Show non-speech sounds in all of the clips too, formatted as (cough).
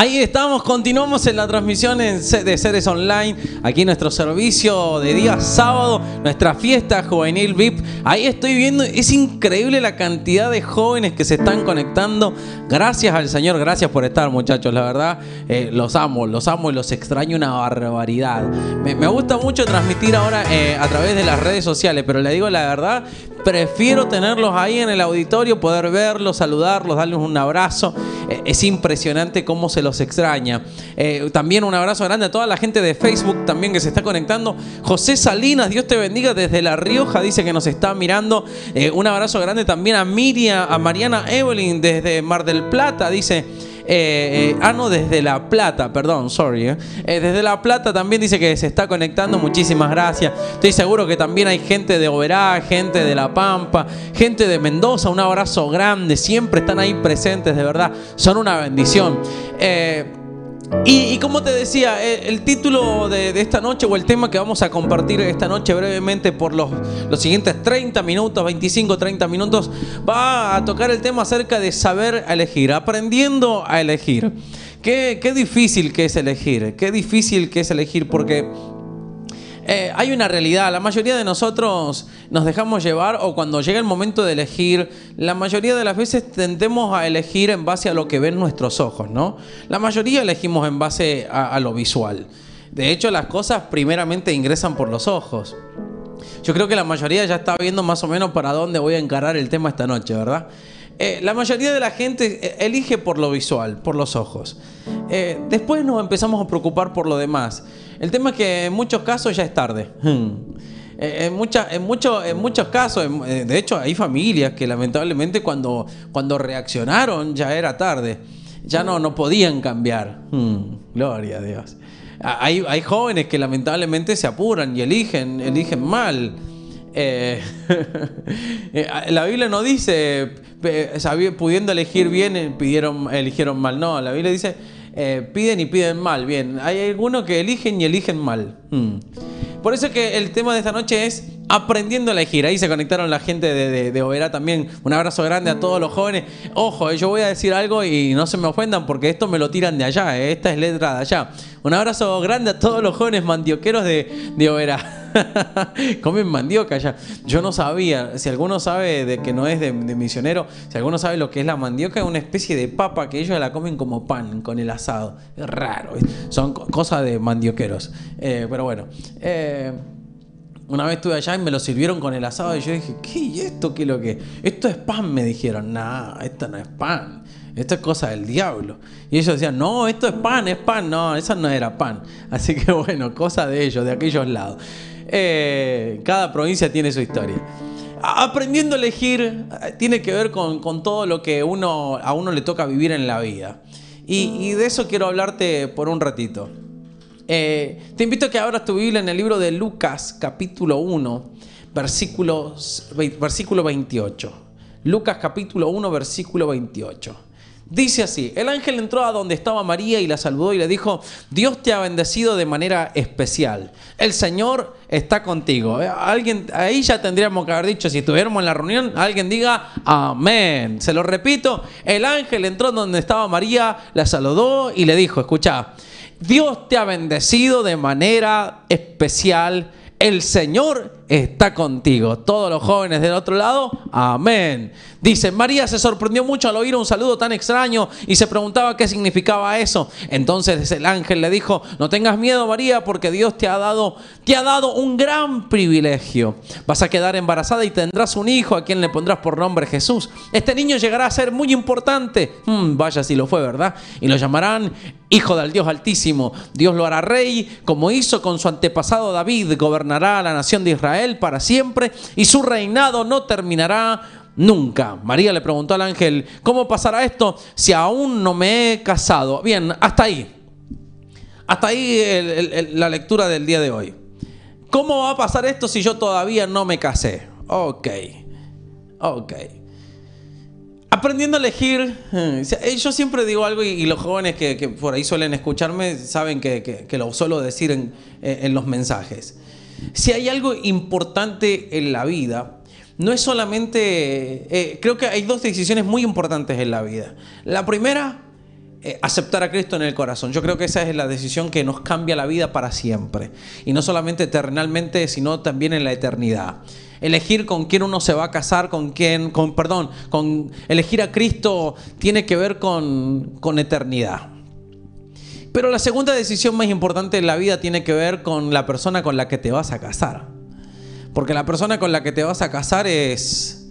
Ahí estamos, continuamos en la transmisión de Seres Online, aquí nuestro servicio de día sábado, nuestra fiesta juvenil VIP. Ahí estoy viendo, es increíble la cantidad de jóvenes que se están conectando. Gracias al Señor, gracias por estar muchachos, la verdad, eh, los amo, los amo y los extraño una barbaridad. Me, gusta mucho transmitir ahora eh, a través de las redes sociales, pero le digo la verdad, prefiero tenerlos ahí en el auditorio, poder verlos, saludarlos, darles un abrazo. Eh, es impresionante cómo se los extraña. Eh, también un abrazo grande a toda la gente de Facebook también que se está conectando. José Salinas, Dios te bendiga desde La Rioja, dice que nos está mirando. Eh, un abrazo grande también a Miriam, a Mariana Evelyn desde Mar del Plata, dice. Eh, ah, no, desde La Plata, perdón, sorry. desde La Plata también dice que se está conectando. Muchísimas gracias. Estoy seguro que también hay gente de Oberá, gente de La Pampa, gente de Mendoza. Un abrazo grande. Siempre están ahí presentes, de verdad. Son una bendición. Y, como te decía, el, título de, esta noche o el tema que vamos a compartir esta noche brevemente por los, los siguientes 30 minutos, 25, 30 minutos, va a tocar el tema acerca de saber elegir, aprendiendo a elegir. Qué, qué difícil que es elegir, qué difícil que es elegir porque eh, hay una realidad, la mayoría de nosotros nos dejamos llevar o cuando llega el momento de elegir, la mayoría de las veces tendemos a elegir en base a lo que ven nuestros ojos, ¿no? La mayoría elegimos en base a, lo visual. De hecho, las cosas primeramente ingresan por los ojos. Yo creo que la mayoría ya está viendo más o menos para dónde voy a encarar el tema esta noche, ¿verdad? Eh, la mayoría de la gente eh, elige por lo visual, por los ojos. después nos empezamos a preocupar por lo demás. El tema es que en muchos casos ya es tarde. (laughs) Eh, en, en, mucho, en muchos casos, eh, de hecho, hay familias que lamentablemente cuando, reaccionaron ya era tarde. Ya no, podían cambiar. (laughs) Hmm. Gloria a Dios. Hay, hay, jóvenes que lamentablemente se apuran y eligen mal. (laughs) Eh, la Biblia no dice, pudiendo elegir bien, pidieron, eligieron mal. No, la Biblia dice eh, piden y piden mal. Bien, hay algunos que eligen y eligen mal. Hmm. Por eso que el tema de esta noche es aprendiendo a elegir. Ahí se conectaron la gente de, de, también. Un abrazo grande a todos los jóvenes. Ojo, eh, yo voy a decir algo y no se me ofendan porque esto me lo tiran de allá. Eh. Esta es letra de allá. Un abrazo grande a todos los jóvenes mandioqueros de, de (laughs) Comen mandioca ya. Yo no sabía. Si alguno sabe de que no es de, misionero, si alguno sabe lo que es la mandioca, es una especie de papa que ellos la comen como pan con el asado. Es raro. Son cosas de mandioqueros. Eh, pero bueno. Una vez estuve allá y me lo sirvieron con el asado y yo dije, ¿qué? ¿Y esto qué es lo que? Esto es pan, me dijeron. Nah, esto no es pan. Esto es cosa del diablo. Y ellos decían, no, esto es pan, es pan. No, eso no era pan. (laughs) Así que bueno, cosa de ellos, de aquellos lados. Eh, cada provincia tiene su historia. Aprendiendo a elegir eh, tiene que ver con, todo lo que uno, a uno le toca vivir en la vida. Y, de eso quiero hablarte por un ratito. Eh, te invito a que abras tu Biblia en el libro de Lucas capítulo 1, versículo, versículo 28. Lucas capítulo 1, versículo 28. Dice así, el ángel entró a donde estaba María y la saludó y le dijo, Dios te ha bendecido de manera especial. El Señor está contigo. Eh, alguien, ahí ya tendríamos que haber dicho, si estuviéramos en la reunión, alguien diga, amén. Se lo repito, el ángel entró donde estaba María, la saludó y le dijo, escucha, Dios te ha bendecido de manera especial. El Señor está contigo. Todos los jóvenes del otro lado, amén. Dice, María se sorprendió mucho al oír un saludo tan extraño y se preguntaba qué significaba eso. Entonces el ángel le dijo, no tengas miedo María porque Dios te ha dado, te ha dado un gran privilegio. Vas a quedar embarazada y tendrás un hijo a quien le pondrás por nombre Jesús. Este niño llegará a ser muy importante. Hmm, vaya si lo fue, ¿verdad? Y lo llamarán Hijo del Dios Altísimo. Dios lo hará rey como hizo con su antepasado David. Gobernará a la nación de Israel él para siempre y su reinado no terminará nunca. María le preguntó al ángel, ¿cómo pasará esto si aún no me he casado? Bien, hasta ahí. Hasta ahí la lectura del día de hoy. ¿Cómo va a pasar esto si yo todavía no me casé? Ok, ok. Aprendiendo a elegir, eh, yo siempre digo algo y, los jóvenes que, por ahí suelen escucharme saben que, lo suelo decir en los mensajes. Si hay algo importante en la vida, no es solamente, eh, creo que hay dos decisiones muy importantes en la vida. La primera eh, aceptar a Cristo en el corazón. Yo creo que esa es la decisión que nos cambia la vida para siempre. Y no solamente eternalmente, sino también en la eternidad. Elegir con quién uno se va a casar, con quién, con, perdón, con elegir a Cristo tiene que ver con, con eternidad. Pero la segunda decisión más importante en la vida tiene que ver con la persona con la que te vas a casar. Porque la persona con la que te vas a casar es...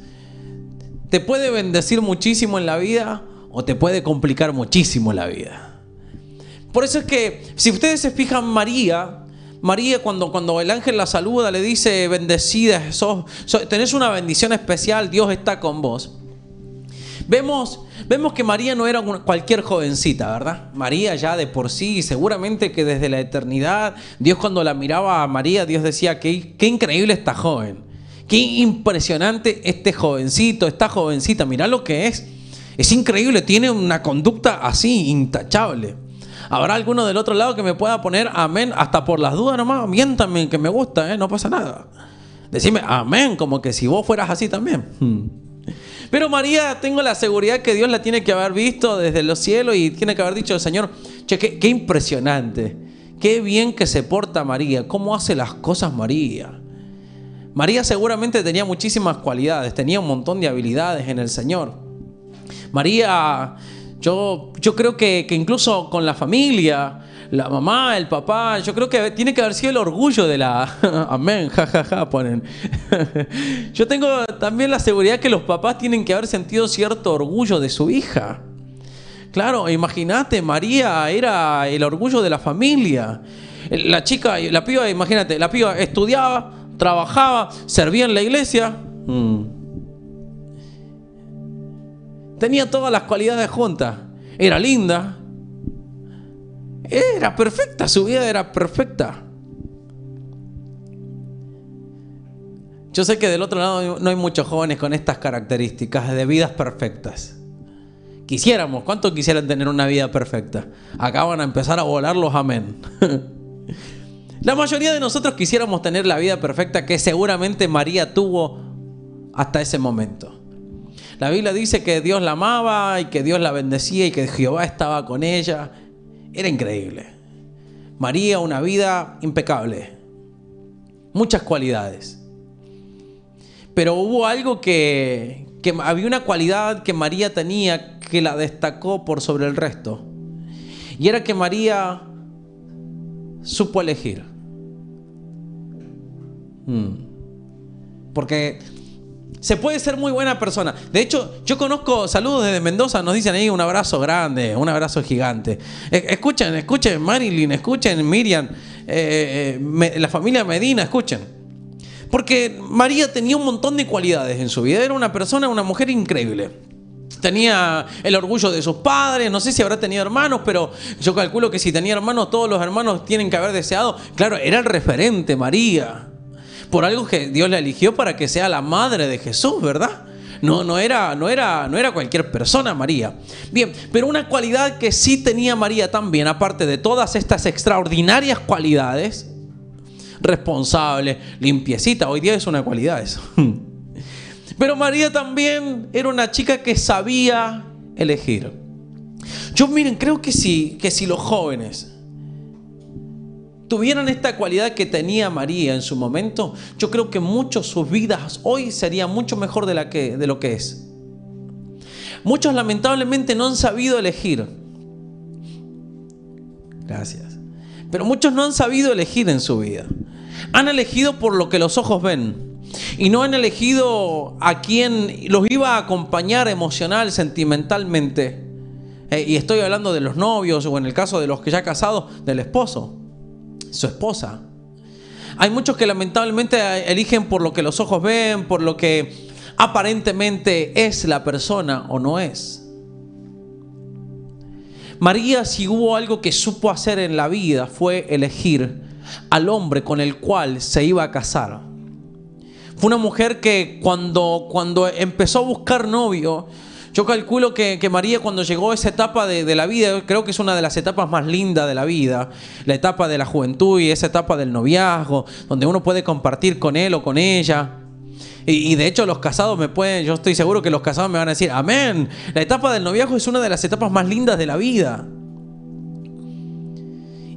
Te puede bendecir muchísimo en la vida o te puede complicar muchísimo la vida. Por eso es que, si ustedes se fijan, María, María cuando, cuando el ángel la saluda le dice, bendecida, sos, tenés una bendición especial, Dios está con vos. Vemos, vemos que María no era cualquier jovencita, ¿verdad? María ya de por sí, seguramente que desde la eternidad, Dios cuando la miraba a María, Dios decía, qué, increíble esta joven, qué impresionante este jovencito, esta jovencita, mirá lo que es. Es increíble, tiene una conducta así, intachable. Habrá alguno del otro lado que me pueda poner amén, hasta por las dudas nomás, miéntame que me gusta, ¿eh? no pasa nada. Decime amén, como que si vos fueras así también. Hmm. Pero María, tengo la seguridad que Dios la tiene que haber visto desde los cielos y tiene que haber dicho, Señor, che, qué, qué impresionante, qué bien que se porta María, cómo hace las cosas María. María seguramente tenía muchísimas cualidades, tenía un montón de habilidades en el Señor. María, yo, yo creo que, incluso con la familia, la mamá, el papá, yo creo que tiene que haber sido el orgullo de la... (laughs) Amén, jajaja, ja, ja, ponen. (laughs) yo tengo también la seguridad que los papás tienen que haber sentido cierto orgullo de su hija. Claro, imagínate, María era el orgullo de la familia. La chica, la piba, imagínate, la piba estudiaba, trabajaba, servía en la iglesia. Mm. Tenía todas las cualidades juntas. Era linda. Era perfecta, su vida era perfecta. Yo sé que del otro lado no hay muchos jóvenes con estas características de vidas perfectas. Quisiéramos, ¿cuántos quisieran tener una vida perfecta? Acaban a empezar a volar los amén. (laughs) La mayoría de nosotros quisiéramos tener la vida perfecta que seguramente María tuvo hasta ese momento. La Biblia dice que Dios la amaba y que Dios la bendecía y que Jehová estaba con ella. Era increíble. María, una vida impecable. Muchas cualidades. Pero hubo algo que, que había una cualidad que María tenía que la destacó por sobre el resto. Y era que María supo elegir. Hmm. Porque se puede ser muy buena persona. De hecho, yo conozco, saludos desde Mendoza, nos dicen ahí un abrazo grande, un abrazo gigante. E, escuchen, escuchen Marilyn, escuchen Miriam, eh, eh, la familia Medina, escuchen. Porque María tenía un montón de cualidades en su vida. Era una persona, una mujer increíble. Tenía el orgullo de sus padres, no sé si habrá tenido hermanos, pero yo calculo que si tenía hermanos, todos los hermanos tienen que haber deseado. Claro, era el referente, María por algo que Dios la eligió para que sea la madre de Jesús, ¿verdad? No, no, era, no, era, no era cualquier persona María. Bien, pero una cualidad que sí tenía María también, aparte de todas estas extraordinarias cualidades, responsable, limpiecita, hoy día es una cualidad. (laughs) Pero María también era una chica que sabía elegir. Yo miren, creo que sí, que si los jóvenes tuvieran esta cualidad que tenía María en su momento, yo creo que muchos sus vidas hoy serían mucho mejor de, lo que es. Muchos lamentablemente no han sabido elegir. Gracias. Pero muchos no han sabido elegir en su vida. Han elegido por lo que los ojos ven. Y no han elegido a quien los iba a acompañar emocional, sentimentalmente. Eh, y estoy hablando de los novios o en el caso de los que ya casados, del esposo su esposa. Hay muchos que lamentablemente eligen por lo que los ojos ven, por lo que aparentemente es la persona o no es. María, si hubo algo que supo hacer en la vida, fue elegir al hombre con el cual se iba a casar. Fue una mujer que cuando, cuando empezó a buscar novio, yo calculo que, María cuando llegó a esa etapa de, la vida, creo que es una de las etapas más lindas de la vida, la etapa de la juventud y esa etapa del noviazgo, donde uno puede compartir con él o con ella. Y, y de hecho los casados me pueden, yo estoy seguro que los casados me van a decir, amén. La etapa del noviazgo es una de las etapas más lindas de la vida.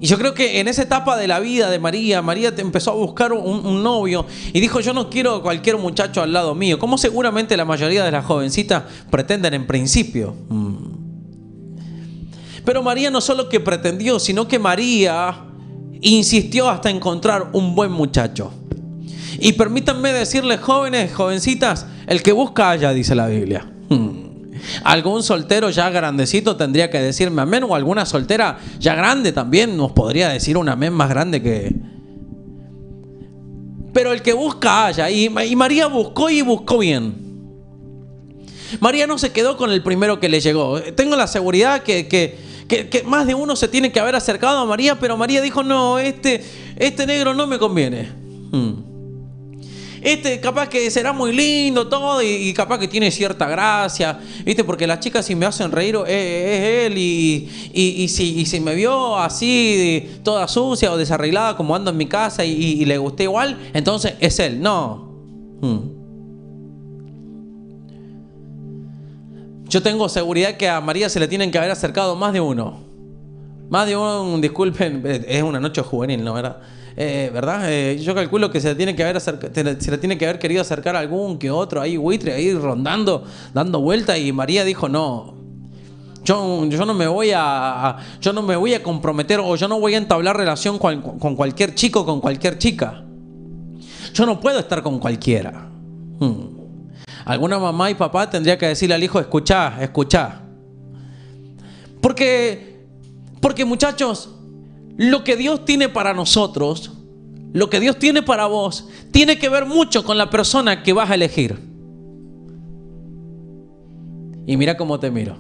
Y yo creo que en esa etapa de la vida de María, María empezó a buscar un, un novio y dijo, yo no quiero cualquier muchacho al lado mío, como seguramente la mayoría de las jovencitas pretenden en principio. Mm. Pero María no solo que pretendió, sino que María insistió hasta encontrar un buen muchacho. Y permítanme decirles, jóvenes, jovencitas, el que busca haya, dice la Biblia. Mm. Algún soltero ya grandecito tendría que decirme amén o alguna soltera ya grande también nos podría decir un amén más grande que... Pero el que busca haya. Y, María buscó y buscó bien. María no se quedó con el primero que le llegó. Tengo la seguridad que, que, que, que más de uno se tiene que haber acercado a María, pero María dijo, no, este, este negro no me conviene. Hmm este capaz que será muy lindo todo y, capaz que tiene cierta gracia, ¿viste? Porque las chicas si me hacen reír es, él y, si, si, me vio así toda sucia o desarreglada como ando en mi casa y, le gusté igual, entonces es él. No. Hmm. Yo tengo seguridad que a María se le tienen que haber acercado más de uno. Más de uno, disculpen, es una noche juvenil, ¿no? ¿Verdad? Eh, ¿verdad? Eh, yo calculo que se tiene que haber se le tiene que haber querido acercar algún que otro ahí, buitre, ahí rondando, dando vuelta y María dijo, no, yo, yo, no me voy a, yo no me voy a comprometer o yo no voy a entablar relación con, con cualquier chico, con cualquier chica. Yo no puedo estar con cualquiera. Hmm. Alguna mamá y papá tendría que decirle al hijo, escucha, escucha. Porque, porque muchachos, lo que Dios tiene para nosotros, lo que Dios tiene para vos, tiene que ver mucho con la persona que vas a elegir. Y mira cómo te miro.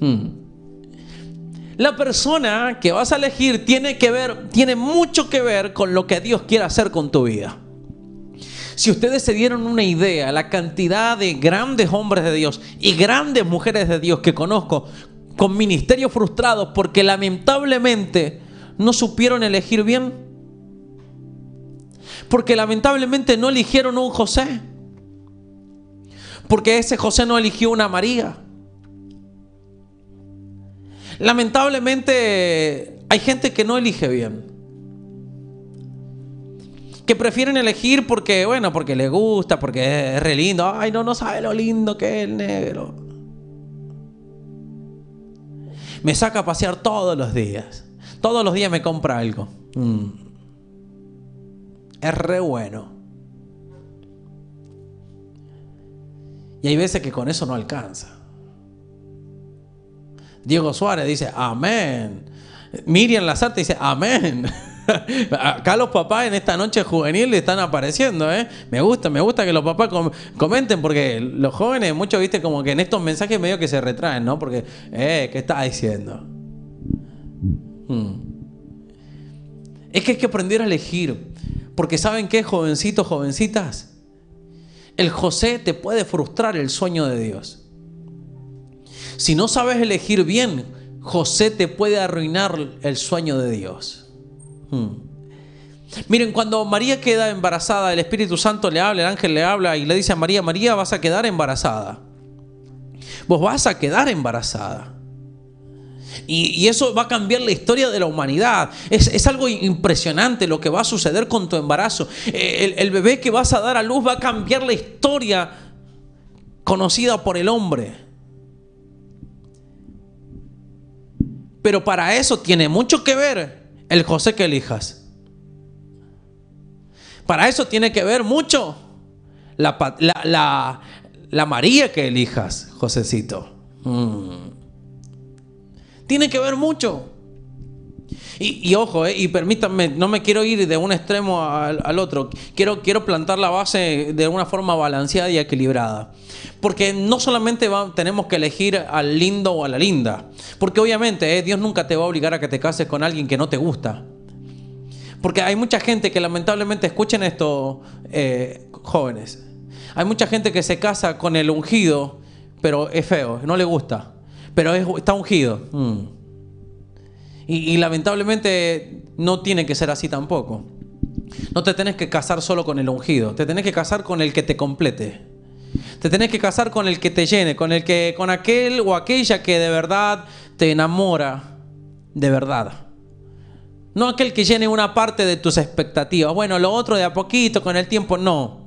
Hmm. La persona que vas a elegir tiene que ver, tiene mucho que ver con lo que Dios quiere hacer con tu vida. Si ustedes se dieron una idea, la cantidad de grandes hombres de Dios y grandes mujeres de Dios que conozco con ministerios frustrados porque lamentablemente no supieron elegir bien. Porque lamentablemente no eligieron un José. Porque ese José no eligió una María. Lamentablemente hay gente que no elige bien. Que prefieren elegir porque, bueno, porque le gusta, porque es re lindo. Ay, no, no sabe lo lindo que es el negro me saca a pasear todos los días. Todos los días me compra algo. Mm. Es re bueno. Y hay veces que con eso no alcanza. Diego Suárez dice, amén. Miriam Lazarte dice, amén. (laughs) (laughs) Acá los papás en esta noche juvenil están apareciendo, ¿eh? Me gusta, me gusta que los papás comenten, porque los jóvenes, muchos, viste, como que en estos mensajes medio que se retraen, ¿no? Porque, eh, ¿qué está diciendo? Hmm. Es que hay que aprender a elegir. Porque ¿saben qué, jovencitos, jovencitas? El José te puede frustrar el sueño de Dios. Si no sabes elegir bien, José te puede arruinar el sueño de Dios. Hmm. Miren, cuando María queda embarazada, el Espíritu Santo le habla, el ángel le habla y le dice a María, María, vas a quedar embarazada. Vos vas a quedar embarazada. Y, eso va a cambiar la historia de la humanidad. Es, algo impresionante lo que va a suceder con tu embarazo. El, el bebé que vas a dar a luz va a cambiar la historia conocida por el hombre. Pero para eso tiene mucho que ver el José que elijas. Para eso tiene que ver mucho la, María que elijas, Josecito. Mm. Tiene que ver mucho. Y, ojo, eh, y permítanme, no me quiero ir de un extremo al, otro. Quiero, quiero, plantar la base de una forma balanceada y equilibrada. Porque no solamente tenemos que elegir al lindo o a la linda. Porque obviamente eh, Dios nunca te va a obligar a que te cases con alguien que no te gusta. Porque hay mucha gente que lamentablemente, escuchen esto, eh, jóvenes. Hay mucha gente que se casa con el ungido, pero es feo, no le gusta. Pero está ungido. Mm. Y, lamentablemente no tiene que ser así tampoco. No te tenés que casar solo con el ungido, te tenés que casar con el que te complete. Te tenés que casar con el que te llene, con el que con aquel o aquella que de verdad te enamora de verdad. No aquel que llene una parte de tus expectativas. Bueno, lo otro de a poquito, con el tiempo, no.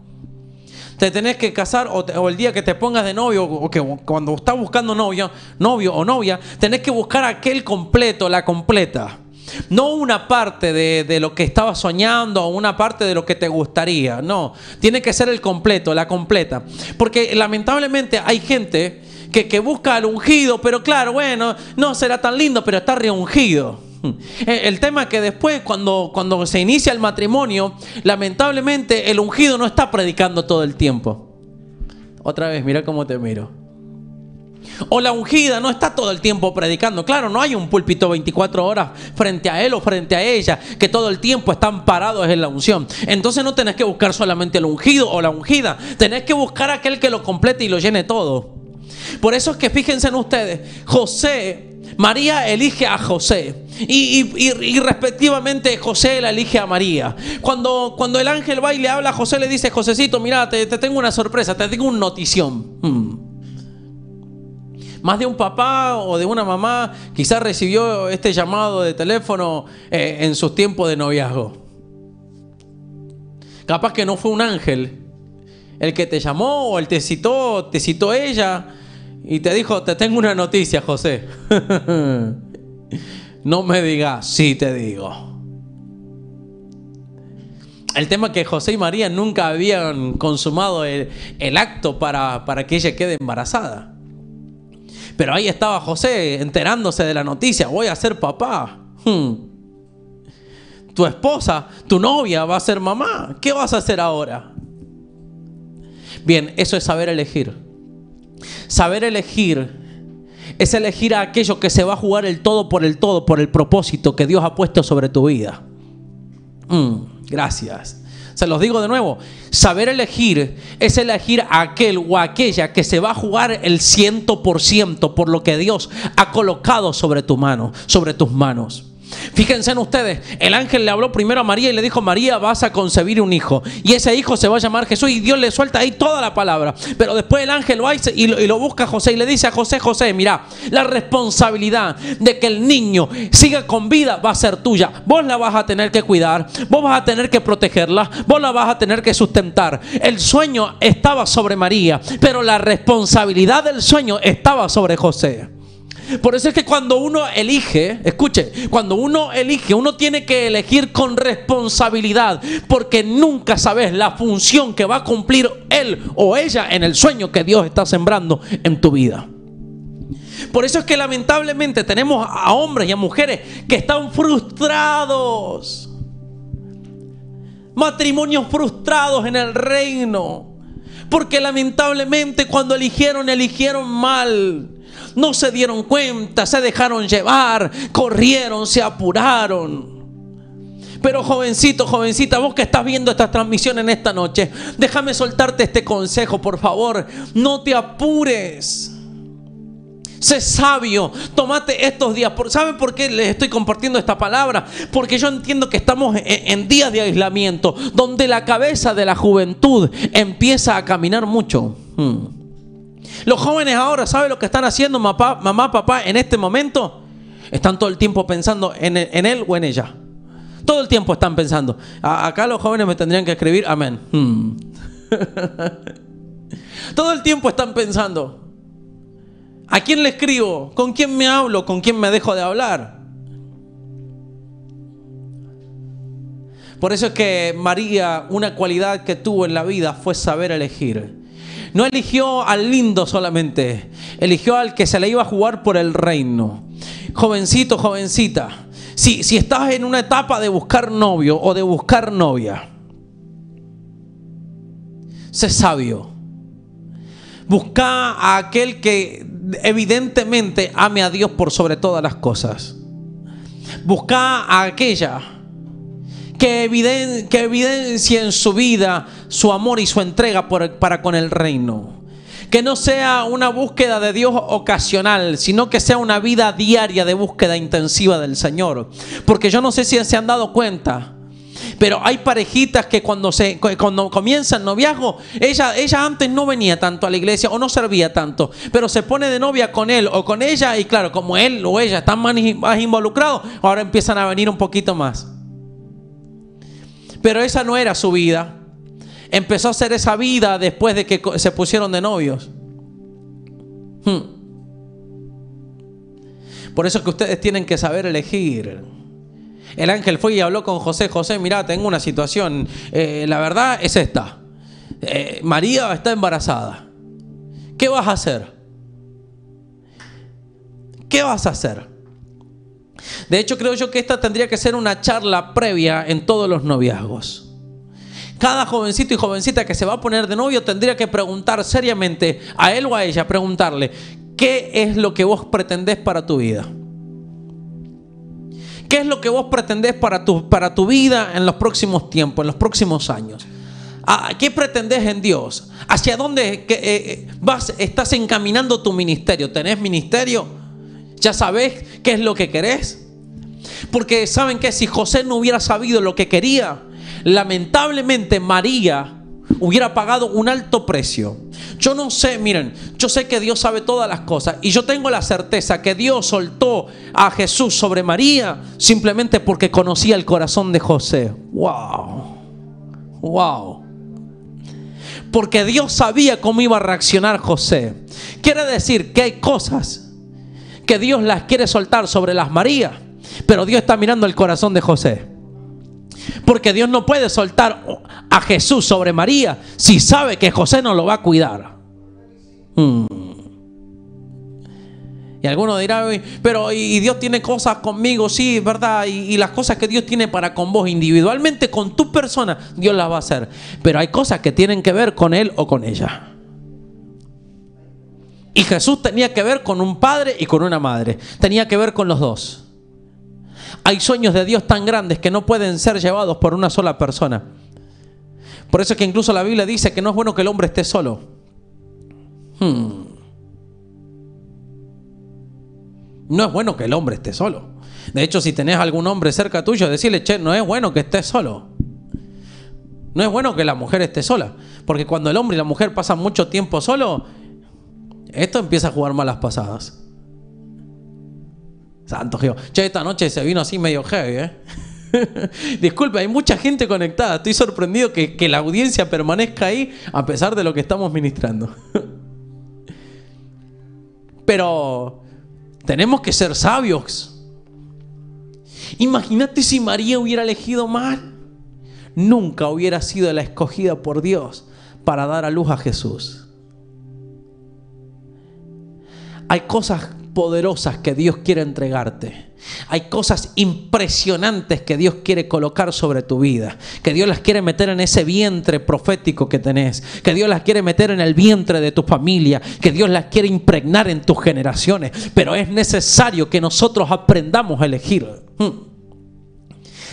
Te tenés que casar o, el día que te pongas de novio o que cuando estás buscando novio, novio o novia, tenés que buscar aquel completo, la completa. No una parte de, lo que estabas soñando o una parte de lo que te gustaría. No, tiene que ser el completo, la completa. Porque lamentablemente hay gente que, que busca al ungido, pero claro, bueno, no será tan lindo, pero está reungido. (laughs) El tema es que después, cuando, cuando se inicia el matrimonio, lamentablemente el ungido no está predicando todo el tiempo. Otra vez, mira cómo te miro. O la ungida no está todo el tiempo predicando. Claro, no hay un púlpito 24 horas frente a él o frente a ella que todo el tiempo están parados en la unción. Entonces no tenés que buscar solamente el ungido o la ungida. Tenés que buscar aquel que lo complete y lo llene todo. Por eso es que fíjense en ustedes, José, María elige a José. Y, respectivamente José la elige a María. Cuando, cuando el ángel va y le habla a José, le dice, Josecito, mira, te, tengo una sorpresa, te tengo una notición. Hmm. Más de un papá o de una mamá quizás recibió este llamado de teléfono eh, en sus tiempos de noviazgo. Capaz que no fue un ángel el que te llamó o el te citó, te citó ella y te dijo, te tengo una noticia, José. (laughs) no me digas, sí te digo. El tema es que José y María nunca habían consumado el, acto para, para que ella quede embarazada. Pero ahí estaba José enterándose de la noticia, voy a ser papá. Hmm. Tu esposa, tu novia va a ser mamá. ¿Qué vas a hacer ahora? Bien, eso es saber elegir. Saber elegir es elegir a aquello que se va a jugar el todo por el todo, por el propósito que Dios ha puesto sobre tu vida. Hmm, gracias. Se los digo de nuevo, saber elegir es elegir a aquel o aquella que se va a jugar el ciento por ciento por lo que Dios ha colocado sobre tu mano, sobre tus manos. Fíjense en ustedes, el ángel le habló primero a María y le dijo, María, vas a concebir un hijo. Y ese hijo se va a llamar Jesús y Dios le suelta ahí toda la palabra. Pero después el ángel va y lo, y lo busca a José y le dice a José, José, mira, la responsabilidad de que el niño siga con vida va a ser tuya. Vos la vas a tener que cuidar, vos vas a tener que protegerla, vos la vas a tener que sustentar. El sueño estaba sobre María, pero la responsabilidad del sueño estaba sobre José. Por eso es que cuando uno elige, escuche, cuando uno elige, uno tiene que elegir con responsabilidad, porque nunca sabes la función que va a cumplir él o ella en el sueño que Dios está sembrando en tu vida. Por eso es que lamentablemente tenemos a hombres y a mujeres que están frustrados. Matrimonios frustrados en el reino. Porque lamentablemente cuando eligieron, eligieron mal no se dieron cuenta, se dejaron llevar, corrieron, se apuraron. Pero jovencito, jovencita, vos que estás viendo esta transmisión en esta noche, déjame soltarte este consejo, por favor. No te apures. Sé sabio, tomate estos días. ¿Saben por qué les estoy compartiendo esta palabra? Porque yo entiendo que estamos en, días de aislamiento, donde la cabeza de la juventud empieza a caminar mucho. Hmm. Los jóvenes ahora, ¿saben lo que están haciendo mamá, papá en este momento? Están todo el tiempo pensando en, él o en ella. Todo el tiempo están pensando. acá los jóvenes me tendrían que escribir amén. Hmm. (laughs) todo el tiempo están pensando. ¿A quién le escribo? ¿Con quién me hablo? ¿Con quién me dejo de hablar? Por eso es que María, una cualidad que tuvo en la vida fue saber elegir. No eligió al lindo solamente, eligió al que se le iba a jugar por el reino. Jovencito, jovencita, si, si estás en una etapa de buscar novio o de buscar novia, sé sabio. Busca a aquel que evidentemente ame a Dios por sobre todas las cosas. Busca a aquella que, evidencie en su vida su amor y su entrega para con el reino. Que no sea una búsqueda de Dios ocasional, sino que sea una vida diaria de búsqueda intensiva del Señor. Porque yo no sé si se han dado cuenta Pero hay parejitas que cuando, se, cuando comienzan noviazgo, ella, ella antes no venía tanto a la iglesia o no servía tanto, pero se pone de novia con él o con ella y claro, como él o ella están más involucrados, ahora empiezan a venir un poquito más. Pero esa no era su vida. Empezó a ser esa vida después de que se pusieron de novios. Hmm. Por eso que ustedes tienen que saber elegir. El ángel fue y habló con José. José, mira, tengo una situación. Eh, la verdad es esta. Eh, María está embarazada. ¿Qué vas a hacer? ¿Qué vas a hacer? De hecho, creo yo que esta tendría que ser una charla previa en todos los noviazgos. Cada jovencito y jovencita que se va a poner de novio tendría que preguntar seriamente a él o a ella, preguntarle, ¿qué es lo que vos pretendés para tu vida? ¿Qué es lo que vos pretendés para tu, para tu vida en los próximos tiempos, en los próximos años? Ah, ¿Qué pretendés en Dios? ¿Hacia dónde eh, eh, vas, estás encaminando tu ministerio? ¿Tenés ministerio? ¿Ya sabés qué es lo que querés? Porque saben que si José no hubiera sabido lo que quería, lamentablemente María hubiera pagado un alto precio. Yo no sé, miren, yo sé que Dios sabe todas las cosas y yo tengo la certeza que Dios soltó a Jesús sobre María simplemente porque conocía el corazón de José. Wow. Wow. Porque Dios sabía cómo iba a reaccionar José. Quiere decir que hay cosas que Dios las quiere soltar sobre las Marías, pero Dios está mirando el corazón de José. Porque Dios no puede soltar a Jesús sobre María si sabe que José no lo va a cuidar. Hmm. Y alguno dirá, pero y Dios tiene cosas conmigo, sí, verdad. Y, y, las cosas que Dios tiene para con vos individualmente, con tu persona, Dios las va a hacer. Pero hay cosas que tienen que ver con Él o con ella. Y Jesús tenía que ver con un padre y con una madre. Tenía que ver con los dos. Hay sueños de Dios tan grandes que no pueden ser llevados por una sola persona. Por eso es que incluso la Biblia dice que no es bueno que el hombre esté solo. Hmm. No es bueno que el hombre esté solo. De hecho, si tenés algún hombre cerca tuyo, decirle, che, no es bueno que estés solo. No es bueno que la mujer esté sola. Porque cuando el hombre y la mujer pasan mucho tiempo solo, esto empieza a jugar malas pasadas. Santo Jehová. Che, esta noche se vino así medio heavy, ¿eh? (laughs) Disculpe, hay mucha gente conectada. Estoy sorprendido que, que la audiencia permanezca ahí a pesar de lo que estamos ministrando. (laughs) Pero tenemos que ser sabios. Imagínate si María hubiera elegido mal. Nunca hubiera sido la escogida por Dios para dar a luz a Jesús. Hay cosas poderosas que Dios quiere entregarte. Hay cosas impresionantes que Dios quiere colocar sobre tu vida. Que Dios las quiere meter en ese vientre profético que tenés. Que Dios las quiere meter en el vientre de tu familia. Que Dios las quiere impregnar en tus generaciones. Pero es necesario que nosotros aprendamos a elegir. Hmm.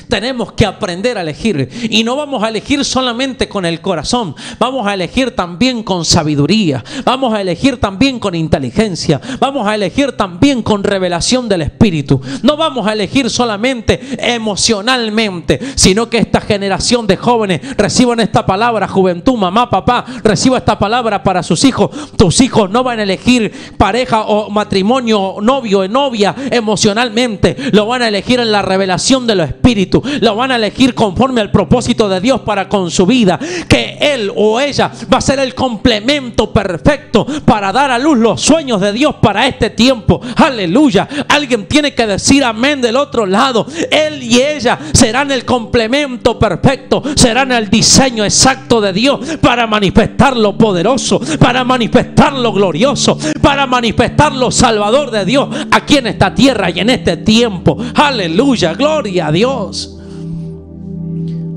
Tenemos que aprender a elegir. Y no vamos a elegir solamente con el corazón. Vamos a elegir también con sabiduría. Vamos a elegir también con inteligencia. Vamos a elegir también con revelación del Espíritu. No vamos a elegir solamente emocionalmente, sino que esta generación de jóvenes reciban esta palabra, juventud, mamá, papá, reciba esta palabra para sus hijos. Tus hijos no van a elegir pareja o matrimonio, novio o novia emocionalmente. Lo van a elegir en la revelación de los espíritus lo van a elegir conforme al propósito de Dios para con su vida. Que él o ella va a ser el complemento perfecto para dar a luz los sueños de Dios para este tiempo. Aleluya. Alguien tiene que decir amén del otro lado. Él y ella serán el complemento perfecto, serán el diseño exacto de Dios para manifestar lo poderoso, para manifestar lo glorioso, para manifestar lo salvador de Dios aquí en esta tierra y en este tiempo. Aleluya, gloria a Dios.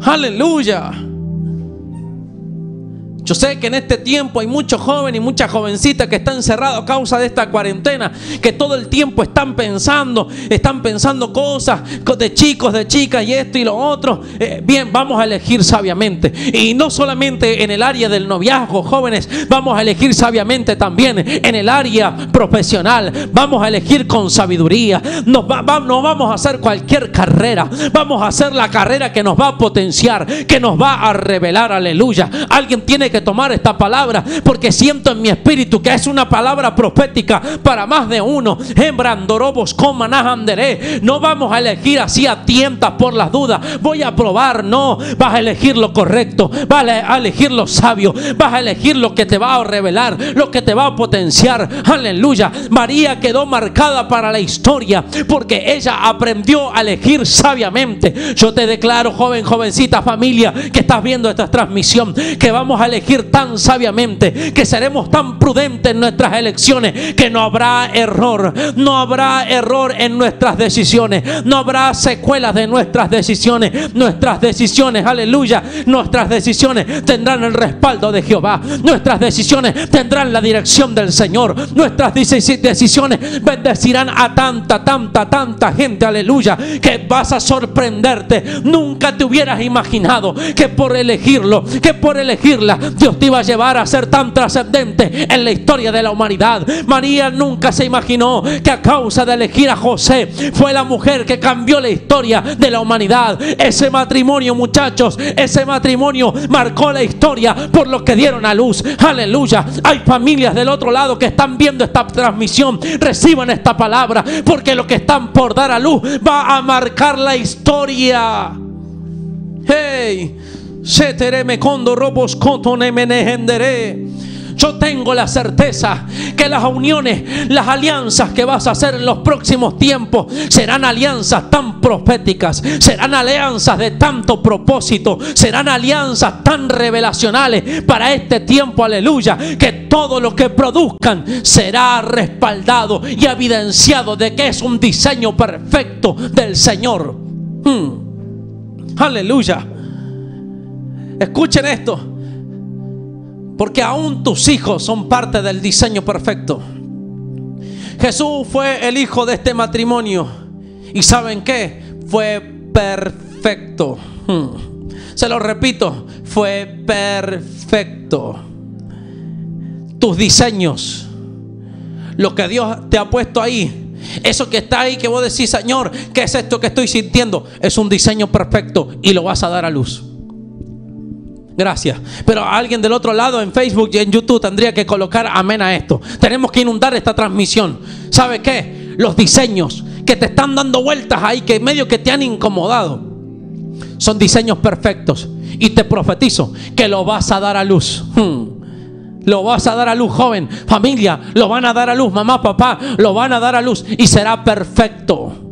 Aleluya. Yo sé que en este tiempo hay muchos jóvenes y muchas jovencitas que están encerrados a causa de esta cuarentena, que todo el tiempo están pensando, están pensando cosas de chicos, de chicas y esto y lo otro. Eh, bien, vamos a elegir sabiamente. Y no solamente en el área del noviazgo, jóvenes, vamos a elegir sabiamente también en el área profesional. Vamos a elegir con sabiduría. no vamos a hacer cualquier carrera. Vamos a hacer la carrera que nos va a potenciar, que nos va a revelar. Aleluya. Alguien tiene que tomar esta palabra porque siento en mi espíritu que es una palabra profética para más de uno. Embrandorobos con No vamos a elegir así a tientas por las dudas. Voy a probar, no. Vas a elegir lo correcto. Vas a elegir lo sabio. Vas a elegir lo que te va a revelar, lo que te va a potenciar. Aleluya. María quedó marcada para la historia porque ella aprendió a elegir sabiamente. Yo te declaro, joven, jovencita, familia, que estás viendo esta transmisión, que vamos a elegir tan sabiamente, que seremos tan prudentes en nuestras elecciones, que no habrá error, no habrá error en nuestras decisiones, no habrá secuelas de nuestras decisiones, nuestras decisiones, aleluya, nuestras decisiones tendrán el respaldo de Jehová, nuestras decisiones tendrán la dirección del Señor, nuestras decisiones bendecirán a tanta, tanta, tanta gente, aleluya, que vas a sorprenderte, nunca te hubieras imaginado que por elegirlo, que por elegirla, Dios te iba a llevar a ser tan trascendente en la historia de la humanidad. María nunca se imaginó que a causa de elegir a José fue la mujer que cambió la historia de la humanidad. Ese matrimonio, muchachos, ese matrimonio marcó la historia por lo que dieron a luz. Aleluya. Hay familias del otro lado que están viendo esta transmisión. Reciban esta palabra porque lo que están por dar a luz va a marcar la historia. Hey. Yo tengo la certeza que las uniones, las alianzas que vas a hacer en los próximos tiempos serán alianzas tan proféticas, serán alianzas de tanto propósito, serán alianzas tan revelacionales para este tiempo, aleluya, que todo lo que produzcan será respaldado y evidenciado de que es un diseño perfecto del Señor. Hmm. Aleluya. Escuchen esto. Porque aún tus hijos son parte del diseño perfecto. Jesús fue el hijo de este matrimonio. ¿Y saben qué? Fue perfecto. Hmm. Se lo repito, fue perfecto. Tus diseños, lo que Dios te ha puesto ahí, eso que está ahí que vos decís, Señor, ¿qué es esto que estoy sintiendo? Es un diseño perfecto y lo vas a dar a luz. Gracias. Pero alguien del otro lado en Facebook y en YouTube tendría que colocar amén a esto. Tenemos que inundar esta transmisión. ¿Sabe qué? Los diseños que te están dando vueltas ahí, que medio que te han incomodado, son diseños perfectos. Y te profetizo que lo vas a dar a luz. Hmm. Lo vas a dar a luz, joven, familia, lo van a dar a luz, mamá, papá, lo van a dar a luz y será perfecto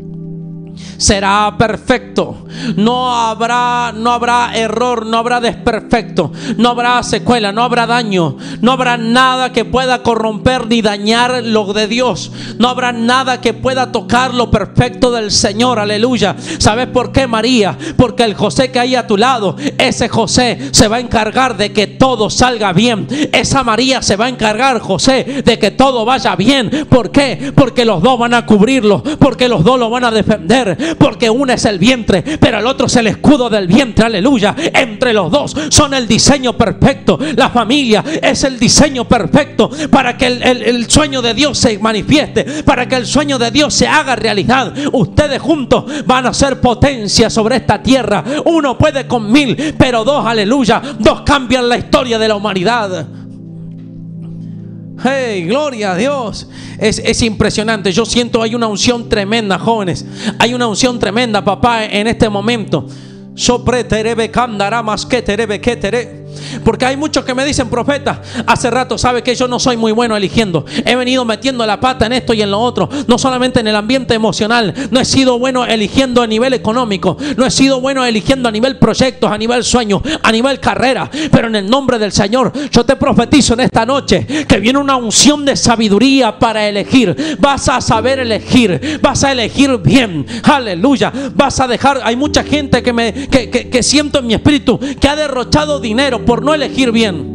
será perfecto. No habrá, no habrá error, no habrá desperfecto, no habrá secuela, no habrá daño, no habrá nada que pueda corromper ni dañar lo de Dios. No habrá nada que pueda tocar lo perfecto del Señor. Aleluya. ¿Sabes por qué, María? Porque el José que hay a tu lado, ese José se va a encargar de que todo salga bien. Esa María se va a encargar, José, de que todo vaya bien. ¿Por qué? Porque los dos van a cubrirlo, porque los dos lo van a defender, porque uno es el vientre, pero el otro es el escudo del vientre, aleluya. Entre los dos son el diseño perfecto. La familia es el diseño perfecto para que el, sueño de Dios se manifieste, para que el sueño de Dios se haga realidad. Ustedes juntos van a ser potencia sobre esta tierra. Uno puede con mil, pero dos, aleluya, dos cambian la historia de la humanidad. Hey, gloria a Dios. Es, impresionante. Yo siento hay una unción tremenda, jóvenes. Hay una unción tremenda, papá, en este momento. Sopre terebe que terebe que tere. Porque hay muchos que me dicen, profeta, hace rato sabe que yo no soy muy bueno eligiendo. He venido metiendo la pata en esto y en lo otro. No solamente en el ambiente emocional. No he sido bueno eligiendo a nivel económico. No he sido bueno eligiendo a nivel proyectos, a nivel sueños, a nivel carrera. Pero en el nombre del Señor, yo te profetizo en esta noche que viene una unción de sabiduría para elegir. Vas a saber elegir. Vas a elegir bien. Aleluya. Vas a dejar. Hay mucha gente que me que, que siento en mi espíritu que ha derrochado dinero por no elegir bien.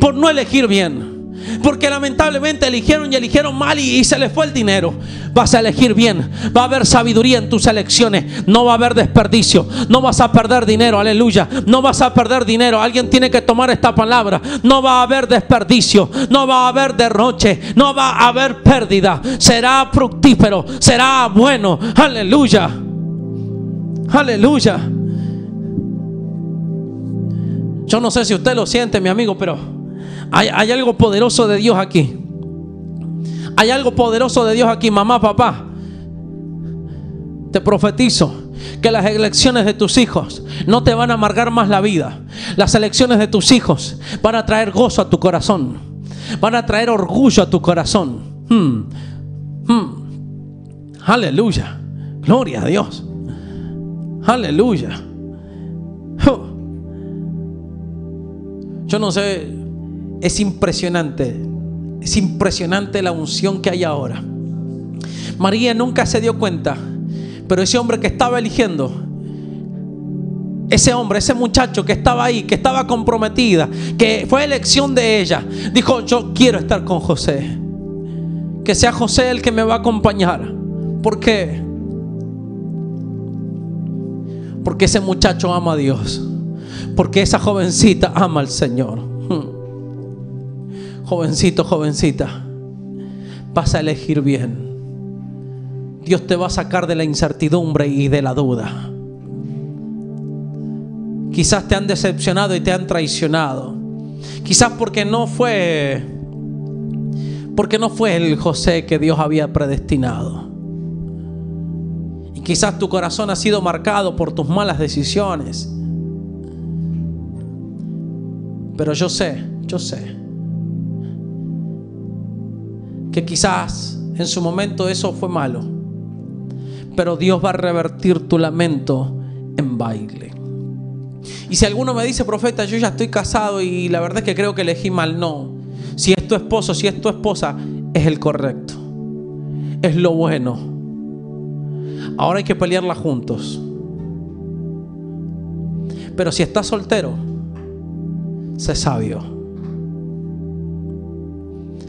por no elegir bien. Porque lamentablemente eligieron y eligieron mal y, se les fue el dinero. Vas a elegir bien. Va a haber sabiduría en tus elecciones. No va a haber desperdicio. No vas a perder dinero. Aleluya. No vas a perder dinero. Alguien tiene que tomar esta palabra. No va a haber desperdicio. No va a haber derroche. No va a haber pérdida. Será fructífero. Será bueno. Aleluya. Aleluya. Yo no sé si usted lo siente, mi amigo, pero hay, algo poderoso de Dios aquí. Hay algo poderoso de Dios aquí, mamá, papá. Te profetizo que las elecciones de tus hijos no te van a amargar más la vida. Las elecciones de tus hijos van a traer gozo a tu corazón. Van a traer orgullo a tu corazón. Hmm. Hmm. Aleluya. Gloria a Dios. Aleluya. Yo no sé es impresionante. Es impresionante la unción que hay ahora. María nunca se dio cuenta, pero ese hombre que estaba eligiendo, ese hombre, ese muchacho que estaba ahí, que estaba comprometida, que fue elección de ella, dijo, yo quiero estar con José. Que sea José el que me va a acompañar. ¿Por qué? Porque ese muchacho ama a Dios. Porque esa jovencita ama al Señor. Hmm jovencito, jovencita, vas a elegir bien. Dios te va a sacar de la incertidumbre y de la duda. Quizás te han decepcionado y te han traicionado. Quizás porque no fue porque no fue el José que Dios había predestinado. Y quizás tu corazón ha sido marcado por tus malas decisiones. Pero yo sé, yo sé que quizás en su momento eso fue malo, pero Dios va a revertir tu lamento en baile. Y si alguno me dice, profeta, yo ya estoy casado y la verdad es que creo que elegí mal, no. Si es tu esposo, si es tu esposa, es el correcto. Es lo bueno. Ahora hay que pelearla juntos. Pero si estás soltero, sé sabio.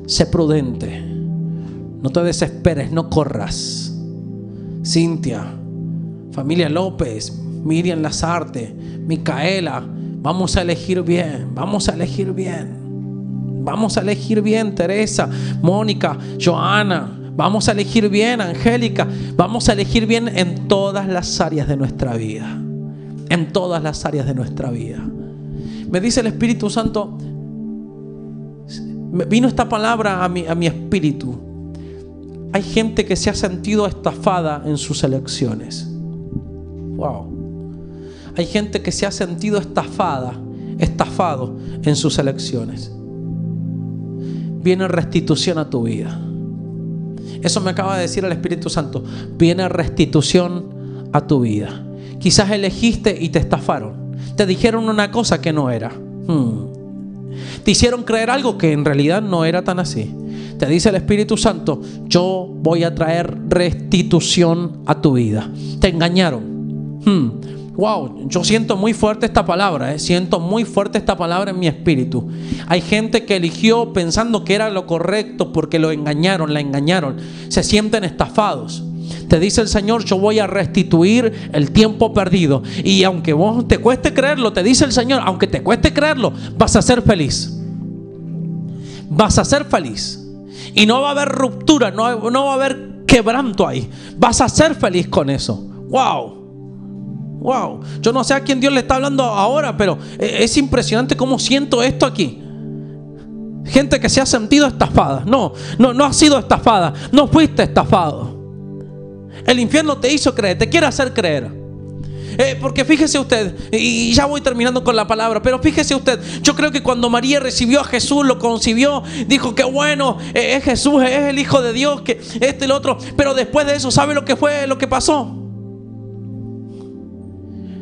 Sé prudente. No te desesperes, no corras. Cintia, familia López, Miriam Lazarte, Micaela, vamos a elegir bien, vamos a elegir bien. Vamos a elegir bien, Teresa, Mónica, Joana, vamos a elegir bien, Angélica, vamos a elegir bien en todas las áreas de nuestra vida. En todas las áreas de nuestra vida. Me dice el Espíritu Santo, vino esta palabra a mi, a mi espíritu hay gente que se ha sentido estafada en sus elecciones. Wow. Hay gente que se ha sentido estafada, estafado en sus elecciones. Viene restitución a tu vida. Eso me acaba de decir el Espíritu Santo. Viene restitución a tu vida. Quizás elegiste y te estafaron. Te dijeron una cosa que no era. Hmm. Te hicieron creer algo que en realidad no era tan así. Te dice el Espíritu Santo, yo voy a traer restitución a tu vida. Te engañaron. Hmm. Wow, yo siento muy fuerte esta palabra, eh. siento muy fuerte esta palabra en mi espíritu. Hay gente que eligió pensando que era lo correcto porque lo engañaron, la engañaron. Se sienten estafados. Te dice el Señor, yo voy a restituir el tiempo perdido. Y aunque vos te cueste creerlo, te dice el Señor, aunque te cueste creerlo, vas a ser feliz. Vas a ser feliz. Y no va a haber ruptura, no, no va a haber quebranto ahí. Vas a ser feliz con eso. Wow. Wow. Yo no sé a quién Dios le está hablando ahora, pero e, es impresionante cómo siento esto aquí. Gente que se ha sentido estafada. No, no, no ha sido estafada. No fuiste estafado. El infierno te hizo creer, te quiere hacer creer. Eh, porque fíjese usted, y ya voy terminando con la palabra, pero fíjese usted, yo creo que cuando María recibió a Jesús, lo concibió, dijo que bueno, eh, es Jesús, es el Hijo de Dios, que este y el otro, pero después de eso, ¿sabe lo que fue, lo que pasó?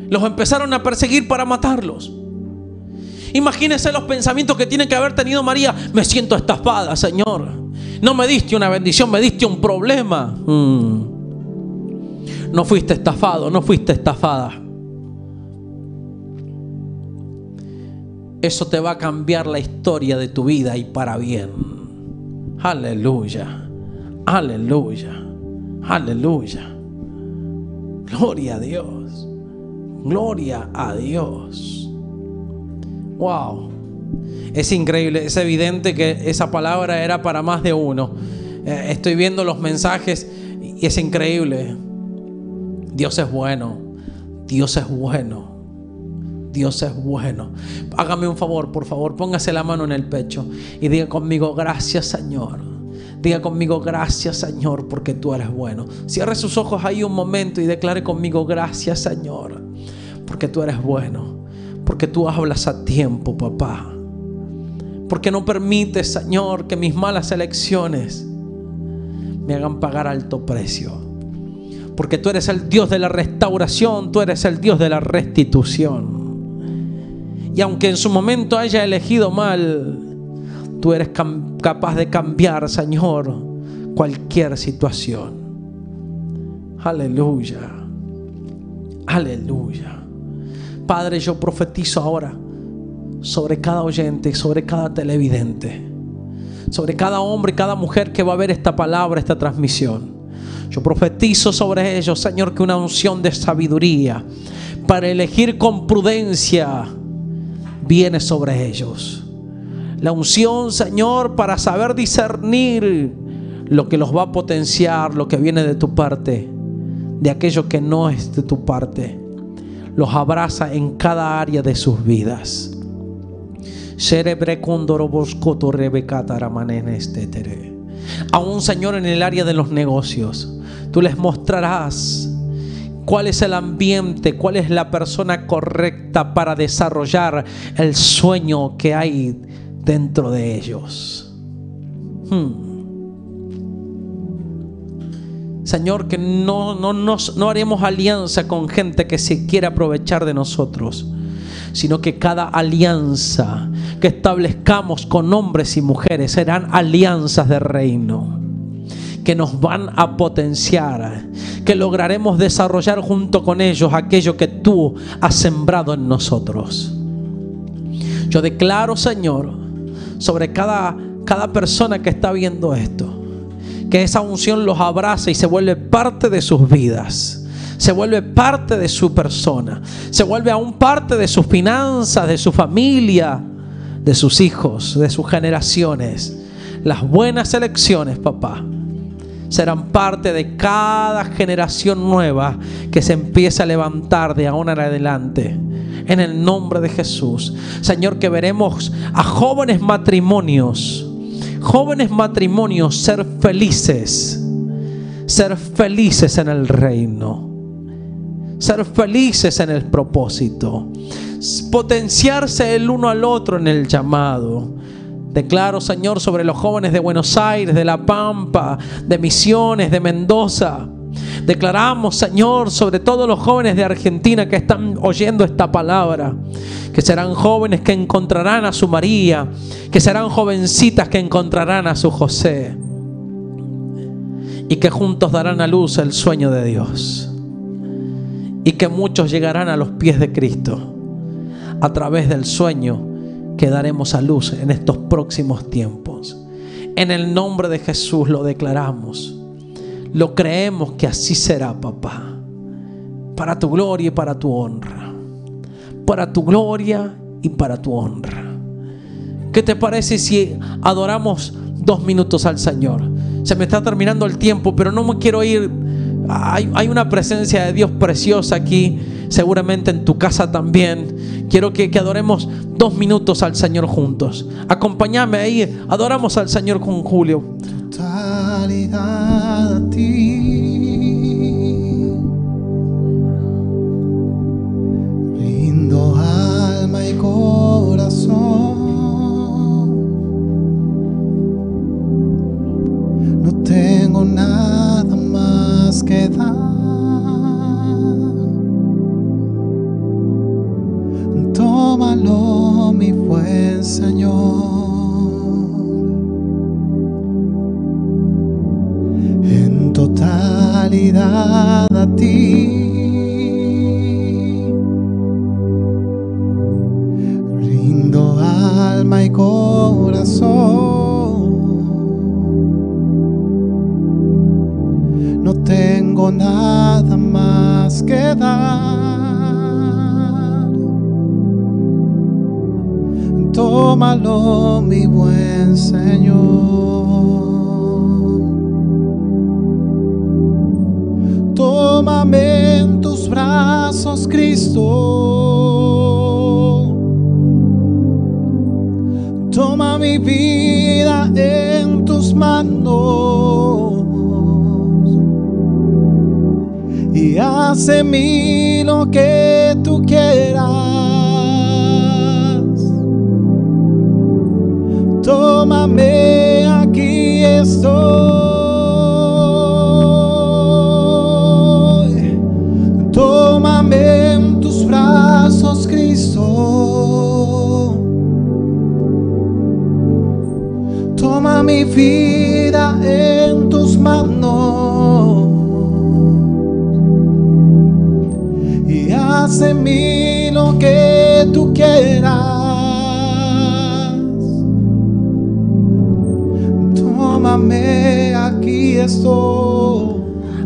Los empezaron a perseguir para matarlos. Imagínense los pensamientos que tiene que haber tenido María. Me siento estafada, Señor. No me diste una bendición, me diste un problema. Mm. No fuiste estafado, no fuiste estafada. eso te va a cambiar la historia de tu vida y para bien. Aleluya, aleluya, aleluya. Gloria a Dios, gloria a Dios. Wow, es increíble, es evidente que esa palabra era para más de uno. Eh, estoy viendo los mensajes y es increíble. Dios es bueno, Dios es bueno. Dios es bueno. Hágame un favor, por favor, póngase la mano en el pecho y diga conmigo, gracias Señor. Diga conmigo, gracias Señor, porque tú eres bueno. Cierre sus ojos ahí un momento y declare conmigo, gracias Señor, porque tú eres bueno. Porque tú hablas a tiempo, papá. Porque no permites, Señor, que mis malas elecciones me hagan pagar alto precio. Porque tú eres el Dios de la restauración, tú eres el Dios de la restitución. Y aunque en su momento haya elegido mal, tú eres capaz de cambiar, Señor, cualquier situación. Aleluya. Aleluya. Padre, yo profetizo ahora sobre cada oyente, sobre cada televidente, sobre cada hombre y cada mujer que va a ver esta palabra, esta transmisión. Yo profetizo sobre ellos, Señor, que una unción de sabiduría para elegir con prudencia viene sobre ellos. La unción, Señor, para saber discernir lo que los va a potenciar, lo que viene de tu parte, de aquello que no es de tu parte. Los abraza en cada área de sus vidas. Aún, Señor, en el área de los negocios, tú les mostrarás cuál es el ambiente, cuál es la persona correcta para desarrollar el sueño que hay dentro de ellos. Hmm. Señor, que no, no, no haremos alianza con gente que se quiere aprovechar de nosotros, sino que cada alianza que establezcamos con hombres y mujeres serán alianzas de reino que nos van a potenciar, que lograremos desarrollar junto con ellos aquello que tú has sembrado en nosotros. Yo declaro, Señor, sobre cada, cada persona que está viendo esto, que esa unción los abraza y se vuelve parte de sus vidas se vuelve parte de su persona, se vuelve aún parte de sus finanzas, de su familia, de sus hijos, de sus generaciones. Las buenas elecciones, papá, serán parte de cada generación nueva que se empieza a levantar de ahora en adelante. En el nombre de Jesús. Señor, que veremos a jóvenes matrimonios, jóvenes matrimonios ser felices, ser felices en el reino, ser felices en el propósito, potenciarse el uno al otro en el llamado. Declaro, Señor, sobre los jóvenes de Buenos Aires, de La Pampa, de Misiones, de Mendoza. Declaramos, Señor, sobre todos los jóvenes de Argentina que están oyendo esta palabra, que serán jóvenes que encontrarán a su María, que serán jovencitas que encontrarán a su José, y que juntos darán a luz el sueño de Dios, y que muchos llegarán a los pies de Cristo a través del sueño que daremos a luz en estos próximos tiempos. En el nombre de Jesús lo declaramos. Lo creemos que así será, papá. Para tu gloria y para tu honra. Para tu gloria y para tu honra. ¿Qué te parece si adoramos dos minutos al Señor? Se me está terminando el tiempo, pero no me quiero ir. Hay, una presencia de Dios preciosa aquí seguramente en tu casa también. Quiero que, adoremos dos minutos al Señor juntos. Acompáñame ahí, adoramos al Señor con Julio. Totalidad a ti. Alma y corazón. No tengo nada más que dar. Tómalo, mi buen Señor. Tómame en tus brazos, Cristo. Mi vida en tus manos y hace mí lo que tú quieras.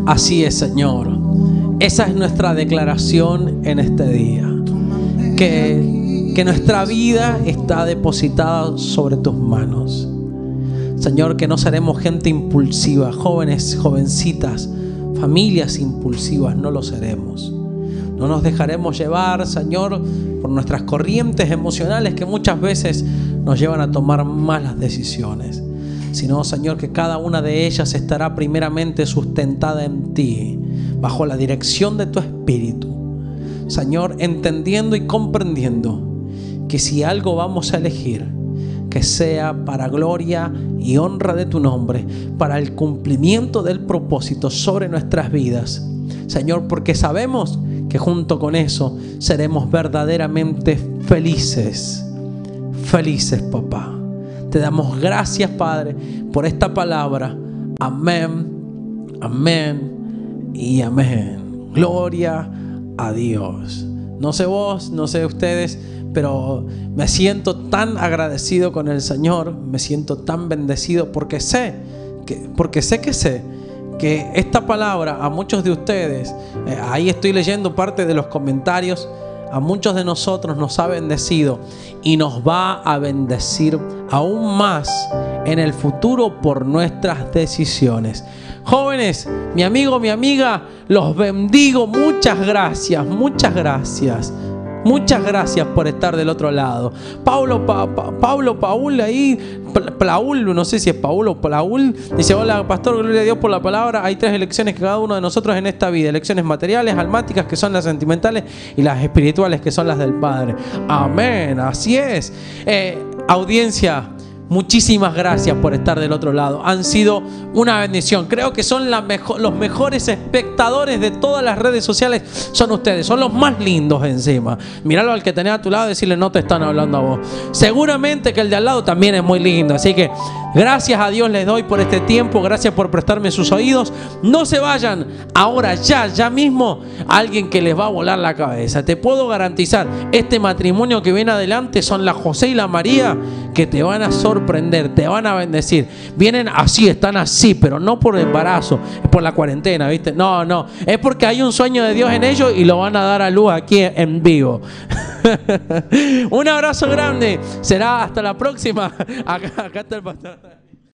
Así es, Señor. Esa es nuestra declaración en este día. Que, que nuestra vida está depositada sobre tus manos. Señor, que no seremos gente impulsiva, jóvenes, jovencitas, familias impulsivas, no lo seremos. No nos dejaremos llevar, Señor, por nuestras corrientes emocionales que muchas veces nos llevan a tomar malas decisiones. Sino, Señor, que cada una de ellas estará primeramente sustentada en ti, bajo la dirección de tu Espíritu. Señor, entendiendo y comprendiendo que si algo vamos a elegir, que sea para gloria y honra de tu nombre, para el cumplimiento del propósito sobre nuestras vidas. Señor, porque sabemos que junto con eso seremos verdaderamente felices. Felices, papá. Te damos gracias, Padre, por esta palabra. Amén, amén y amén. Gloria a Dios. No sé vos, no sé ustedes, pero me siento tan agradecido con el Señor, me siento tan bendecido porque sé que, porque sé que sé que esta palabra a muchos de ustedes, eh, ahí estoy leyendo parte de los comentarios, a muchos de nosotros nos ha bendecido y nos va a bendecir aún más en el futuro por nuestras decisiones. Jóvenes, mi amigo, mi amiga, los bendigo. Muchas gracias, muchas gracias. Muchas gracias por estar del otro lado. Pablo, Pa- Pa- Pablo Paul ahí, Pla- Plaul, no sé si es Paul o Plaul, dice, hola pastor, gloria a Dios por la palabra. Hay tres elecciones que cada uno de nosotros en esta vida. Elecciones materiales, almáticas, que son las sentimentales, y las espirituales, que son las del Padre. Amén, así es. Eh, audiencia, Muchísimas gracias por estar del otro lado. Han sido una bendición. Creo que son los mejores espectadores de todas las redes sociales. Son ustedes. Son los más lindos encima. Míralo al que tenés a tu lado y decirle no te están hablando a vos. Seguramente que el de al lado también es muy lindo. Así que gracias a Dios les doy por este tiempo. Gracias por prestarme sus oídos. No se vayan. Ahora ya, ya mismo, alguien que les va a volar la cabeza. Te puedo garantizar, este matrimonio que viene adelante son la José y la María que te van a sorprender, te van a bendecir. Vienen así, están así, pero no por embarazo, es por la cuarentena, ¿viste? No, no, es porque hay un sueño de Dios en ellos y lo van a dar a luz aquí en vivo. (laughs) un abrazo grande, será hasta la próxima. (laughs) Acá, acá está el pastor.